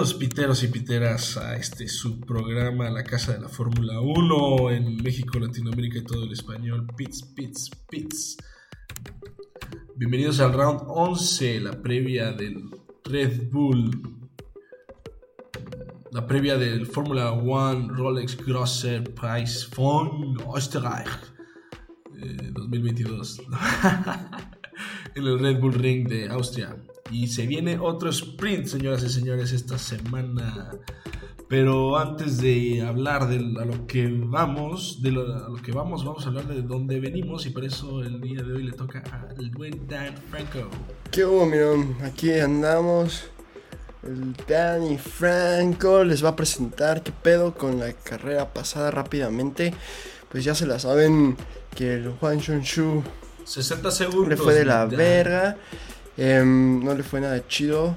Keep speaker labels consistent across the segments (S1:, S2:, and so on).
S1: Piteros y piteras a este subprograma La Casa de la Fórmula 1 en México, Latinoamérica y todo el español. Pits, pits, pits. Bienvenidos al round 11, la previa del Red Bull. La previa del Fórmula 1 Rolex Grosser Prize von Österreich 2022 en el Red Bull Ring de Austria. Y se viene otro sprint, señoras y señores, esta semana. Pero antes de hablar de a lo que vamos, de lo, a lo que vamos, vamos a hablar de dónde venimos y por eso el día de hoy le toca al buen Dan Franco.
S2: ¿Qué hubo, mirón? Aquí andamos. El Danny Franco les va a presentar qué pedo con la carrera pasada rápidamente. Pues ya se la saben que el Juan Shu
S1: 60 segundos.
S2: le fue de la verga. Em, no le fue nada chido.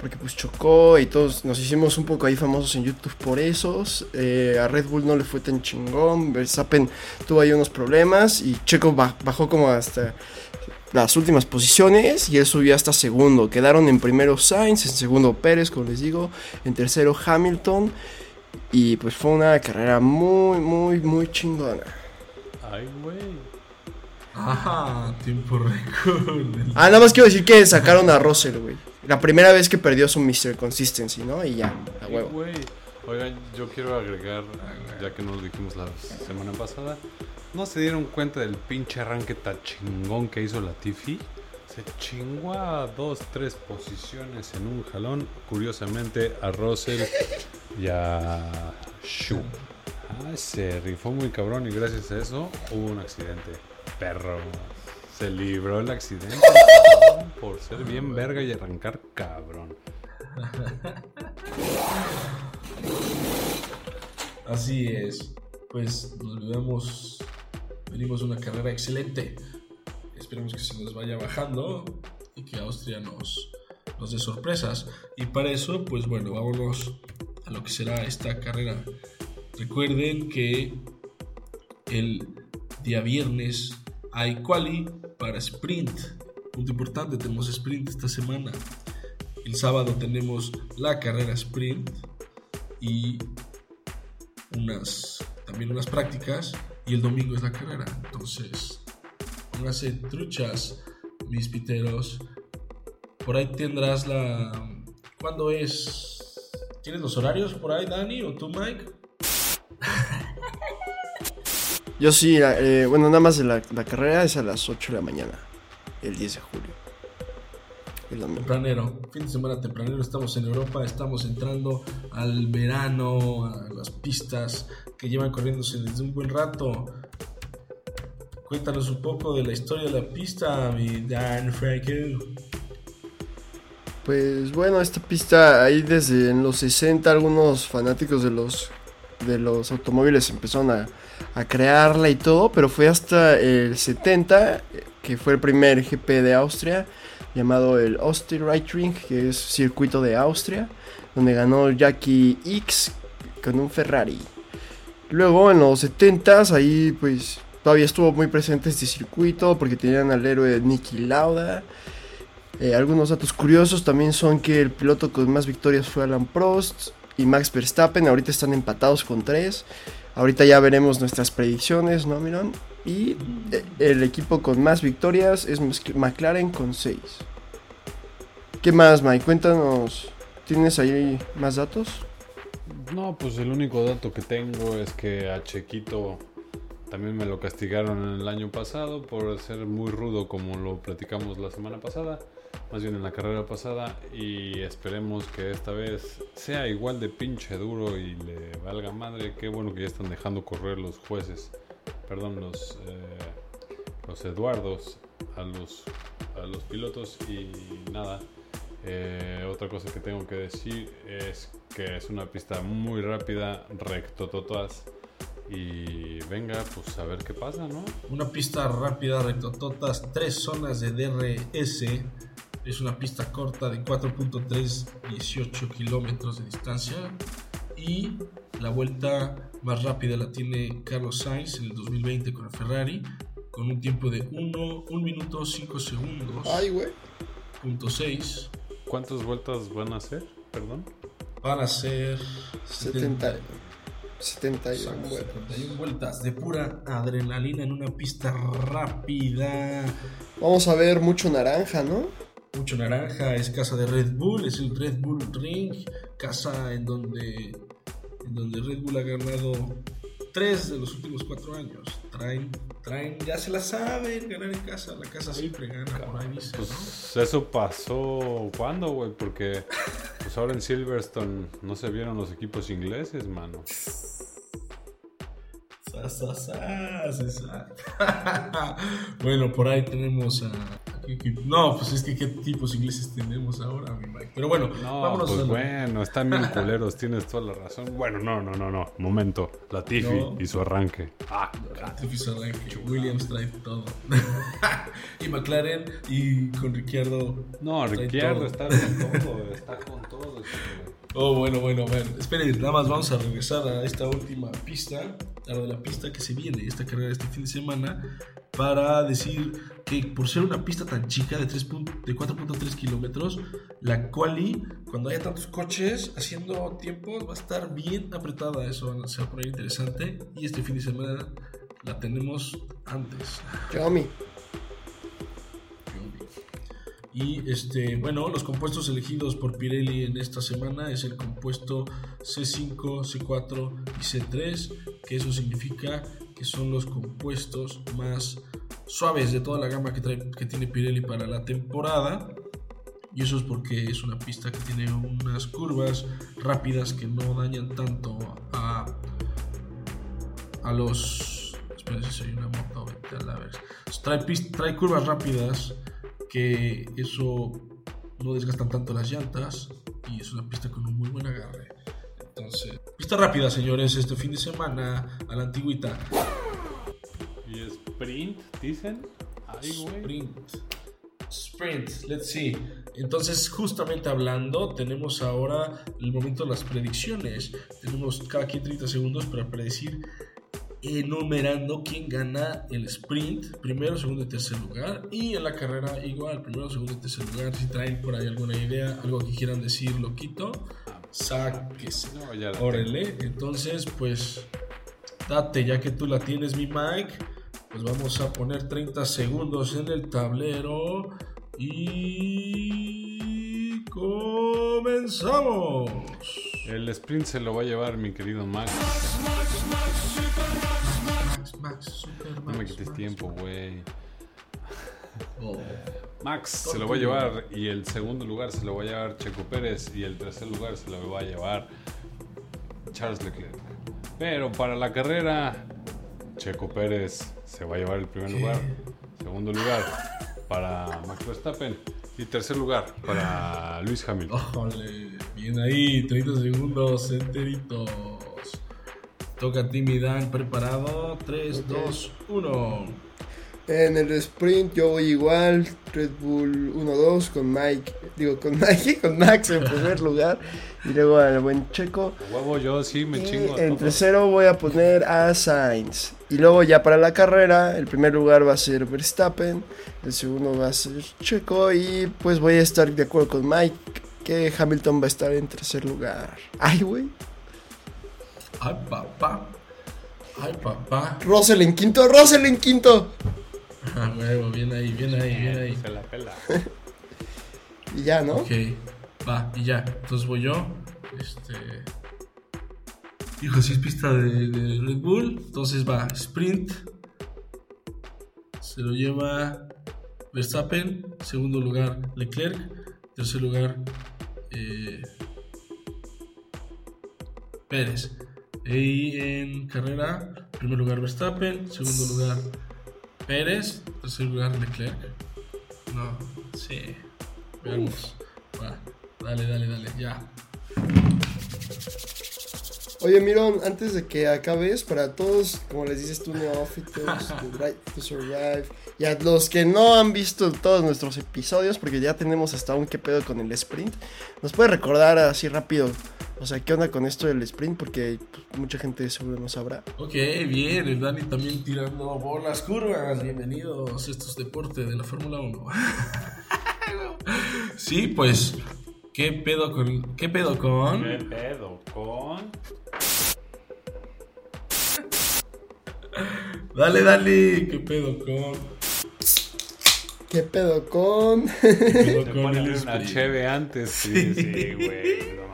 S2: Porque pues chocó y todos nos hicimos un poco ahí famosos en YouTube por esos. Eh, a Red Bull no le fue tan chingón. Verstappen tuvo ahí unos problemas. Y Checo bajó como hasta las últimas posiciones. Y él subió hasta segundo. Quedaron en primero Sainz, en segundo Pérez, como les digo. En tercero Hamilton. Y pues fue una carrera muy, muy, muy chingona.
S3: Ay, güey.
S1: Ajá, tiempo récord.
S2: Ah, nada más quiero decir que sacaron a Russell, güey. La primera vez que perdió su Mr. Consistency, ¿no? Y ya, a huevo.
S3: güey. Oigan, yo quiero agregar, ya que nos dijimos la semana pasada, ¿no se dieron cuenta del pinche arranque tan chingón que hizo la Tiffy? Se chingó a dos, tres posiciones en un jalón. Curiosamente, a Russell y a Shu. Ah, se rifó muy cabrón y gracias a eso hubo un accidente. Perro. Se libró el accidente por ser bien verga y arrancar cabrón.
S1: Así es. Pues nos vemos. Venimos una carrera excelente. Esperemos que se nos vaya bajando y que Austria nos, nos dé sorpresas. Y para eso, pues bueno, vámonos a lo que será esta carrera. Recuerden que el día viernes hay quali para sprint. Punto importante, tenemos sprint esta semana. El sábado tenemos la carrera sprint y unas también unas prácticas y el domingo es la carrera. Entonces, pónganse truchas, mis piteros. Por ahí tendrás la ¿Cuándo es? ¿Tienes los horarios por ahí, Dani o tú, Mike?
S2: Yo sí, eh, bueno, nada más la, la carrera es a las 8 de la mañana, el 10 de julio. El domingo.
S1: Tempranero, fin de semana tempranero, estamos en Europa, estamos entrando al verano, a las pistas que llevan corriéndose desde un buen rato. Cuéntanos un poco de la historia de la pista, mi Dan Franco.
S2: Pues bueno, esta pista ahí desde en los 60 algunos fanáticos de los de los automóviles empezaron a, a crearla y todo, pero fue hasta el 70 que fue el primer GP de Austria llamado el Ring, que es circuito de Austria, donde ganó Jackie X con un Ferrari. Luego en los 70s ahí pues todavía estuvo muy presente este circuito porque tenían al héroe Nicky Lauda. Eh, algunos datos curiosos también son que el piloto con más victorias fue Alan Prost y Max Verstappen. Ahorita están empatados con 3. Ahorita ya veremos nuestras predicciones, ¿no, Mirón? Y eh, el equipo con más victorias es McLaren con 6. ¿Qué más, Mike? Cuéntanos. ¿Tienes ahí más datos?
S3: No, pues el único dato que tengo es que a Chequito también me lo castigaron el año pasado por ser muy rudo como lo platicamos la semana pasada, más bien en la carrera pasada, y esperemos que esta vez sea igual de pinche duro y le valga madre. Qué bueno que ya están dejando correr los jueces, perdón, los, eh, los Eduardos a los, a los pilotos y nada. Eh, otra cosa que tengo que decir es que es una pista muy rápida, recto totas. Y venga, pues a ver qué pasa, ¿no?
S1: Una pista rápida, rectototas, tres zonas de DRS. Es una pista corta de 4.318 kilómetros de distancia. Y la vuelta más rápida la tiene Carlos Sainz en el 2020 con el Ferrari, con un tiempo de 1, minuto 5 segundos.
S2: Ay, güey.
S1: Punto 6.
S3: ¿Cuántas vueltas van a hacer? Perdón.
S1: van a ser
S2: 70, 71
S1: Exacto,
S2: vueltas.
S1: 71 vueltas de pura adrenalina en una pista rápida.
S2: Vamos a ver mucho naranja, ¿no?
S1: Mucho naranja, es casa de Red Bull, es el Red Bull Ring, casa en donde, en donde Red Bull ha ganado tres de los últimos cuatro años. Traen, traen, ya se la saben, ganar en casa, la casa siempre gana, por ahí dice, ¿no?
S3: Pues eso pasó cuando, güey, porque pues ahora en Silverstone no se vieron los equipos ingleses, mano.
S1: Bueno, por ahí tenemos a... No, pues es que qué tipos ingleses tenemos ahora, mi Mike. Pero bueno,
S3: No,
S1: vámonos
S3: pues
S1: a
S3: bueno, están bien culeros, tienes toda la razón. Bueno, no, no, no, no. Momento, Latifi
S1: No.
S3: y su arranque. Ah,
S1: Artificial Arranque, Williams trae todo. y McLaren y con Ricciardo.
S3: no, Ricciardo está con todo, está con todo. chico.
S1: Oh, bueno, bueno, bueno. Esperen, nada más vamos a regresar a esta última pista, a lo de la pista que se viene, esta carrera este fin de semana, para decir que por ser una pista tan chica de, 3 pun- de 4.3 kilómetros, la quali, cuando haya tantos coches haciendo tiempos, va a estar bien apretada. Eso se va a poner interesante. Y este fin de semana la tenemos antes.
S2: Xiaomi.
S1: Y este, bueno, los compuestos elegidos por Pirelli en esta semana es el compuesto C5, C4 y C3, que eso significa que son los compuestos más suaves de toda la gama que, tiene Pirelli para la temporada. Y eso es porque es una pista que tiene unas curvas rápidas que no dañan tanto a, a los... Espérense, hay una moto, vete a la vez. Trae curvas rápidas que eso no desgastan tanto las llantas y es una pista con un muy buen agarre. Entonces, pista rápida, señores, este fin de semana a la antigüita.
S3: ¿Y sprint, dicen? Ay.
S1: Sprint. Sprint, let's see. Entonces, justamente hablando, tenemos ahora el momento de las predicciones. Tenemos cada quien 30 segundos para predecir, enumerando quién gana el sprint, primero, segundo y tercer lugar. Y en la carrera, igual, primero, segundo y tercer lugar. Si traen por ahí alguna idea, algo que quieran decir, lo quito, sáquese.
S3: No,
S1: Órale, entonces pues date, ya que tú la tienes mi Mike, pues vamos a poner 30 segundos en el tablero y comenzamos.
S3: El sprint se lo va a llevar mi querido Max.
S1: Max, Max, super
S3: No
S1: Max,
S3: me quites
S1: Max.
S3: tiempo, güey.
S1: Oh.
S3: Max se lo va a llevar y el segundo lugar se lo va a llevar Checo Pérez y el tercer lugar se lo va a llevar Charles Leclerc. Pero para la carrera, Checo Pérez se va a llevar el primer lugar, segundo lugar para Max Verstappen y tercer lugar para Luis Hamilton.
S1: Órale, bien ahí, 30 segundos enteritos. Toca a ti, mi Dan, preparado. 3, 2, 1.
S2: En el sprint yo voy igual, Red Bull 1-2 con Mike, digo con Mike, con Max en primer lugar y luego al buen Checo.
S3: Huevo, yo sí me
S2: Y
S3: chingo. a
S2: en
S3: todos.
S2: tercero voy a poner a Sainz. Y luego ya para la carrera, el primer lugar va a ser Verstappen, el segundo va a ser Checo y pues voy a estar de acuerdo con Mike que Hamilton va a estar en tercer lugar. Ay, güey.
S1: Ay, papá. Ay, papá.
S2: Russell en quinto, Russell en quinto.
S1: Ah, huevo, bien ahí, bien ahí, bien ahí.
S3: Se la pela.
S2: Y ya, ¿no?
S1: Ok, va, y ya. Entonces voy yo. Este. Hijo, si es pista de, de Red Bull. Entonces va, sprint. Se lo lleva Verstappen. Segundo lugar, Leclerc. Tercer lugar, eh, Pérez. Y en carrera, primer lugar Verstappen. Segundo lugar, Pérez. Tercer lugar, Leclerc. No, sí. Veamos. Va, dale, dale, dale, ya.
S2: Oye, Mirón, antes de que acabes, para todos, como les dices tú, neófitos, Drive to Survive, y a los que no han visto todos nuestros episodios, porque ya tenemos hasta un qué pedo con el sprint, ¿nos puede recordar así rápido? O sea, ¿qué onda con esto del sprint? Porque pues, mucha gente seguro no sabrá.
S1: Ok, bien, el Dani también tirando bolas curvas. Bienvenidos, esto es deporte de la Fórmula 1. sí, pues ¿Qué pedo con. ¿Qué pedo con.?
S3: ¿Qué pedo con...?
S1: Dale, dale. ¿Qué pedo con.?
S2: ¿Qué pedo con...?
S1: ¿Qué pedo
S3: Te
S1: con
S3: ponen
S1: el
S3: una cheve antes. Sí, sí, güey.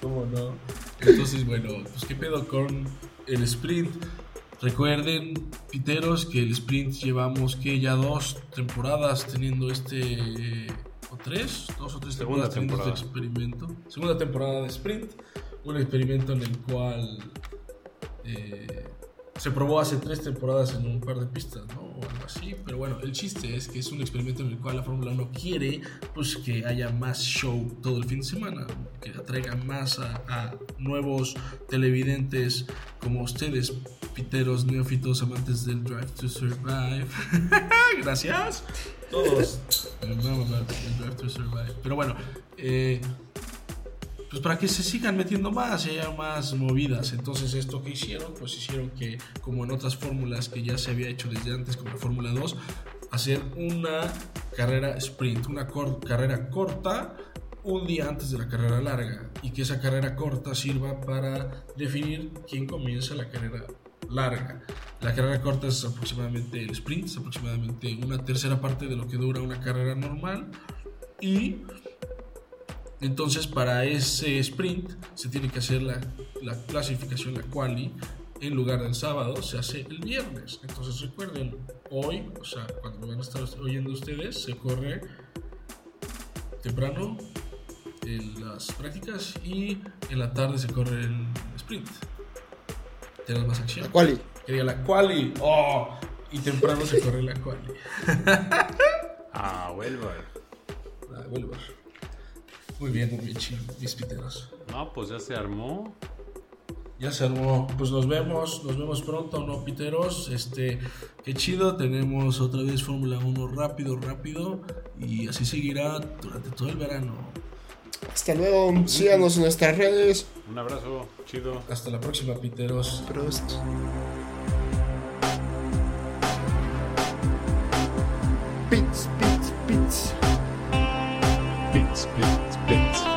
S1: ¿Cómo no? Entonces, bueno, pues qué pedo con el sprint. Recuerden, piteros, que el sprint llevamos que ya dos temporadas teniendo este. o tres, dos o tres
S3: Segunda
S1: temporadas teniendo
S3: temporada.
S1: este experimento. Segunda temporada de sprint. Un experimento en el cual eh, se probó hace tres temporadas en un par de pistas, ¿no? O algo así. Pero bueno, el chiste es que es un experimento en el cual la Fórmula 1 quiere pues, que haya más show todo el fin de semana, que atraiga más a, a nuevos televidentes como ustedes, piteros, neófitos, amantes del Drive to Survive. Gracias. Todos. Drive to Survive. Pero bueno, eh, pues para que se sigan metiendo más y haya más movidas. Entonces esto que hicieron, pues hicieron que, como en otras fórmulas que ya se había hecho desde antes, como la Fórmula 2, hacer una carrera sprint, una carrera corta un día antes de la carrera larga y que esa carrera corta sirva para definir quién comienza la carrera larga. La carrera corta es aproximadamente el sprint, es aproximadamente una tercera parte de lo que dura una carrera normal y entonces, para ese sprint se tiene que hacer la, la clasificación, la quali, en lugar del sábado, se hace el viernes. Entonces, recuerden, hoy, o sea, cuando van a estar oyendo ustedes, se corre temprano en las prácticas y en la tarde se corre el sprint. Tienes más acción.
S2: La quali.
S1: Quería la quali. ¡Oh! Y temprano se corre la quali.
S3: Ah, vuelvo.
S1: Ah, vuelvo. Muy bien, muy bien, mis piteros.
S3: No, pues ya se armó.
S1: Ya se armó. Pues nos vemos, nos vemos pronto, ¿no, piteros? Este, qué chido, tenemos otra vez Fórmula 1 rápido, rápido. Y así seguirá durante todo el verano.
S2: Hasta luego. Síganos en nuestras redes.
S3: Un abrazo, chido.
S1: Hasta la próxima, piteros.
S2: Prost. Pits, pits, pits.
S3: Pits, pits. Bit.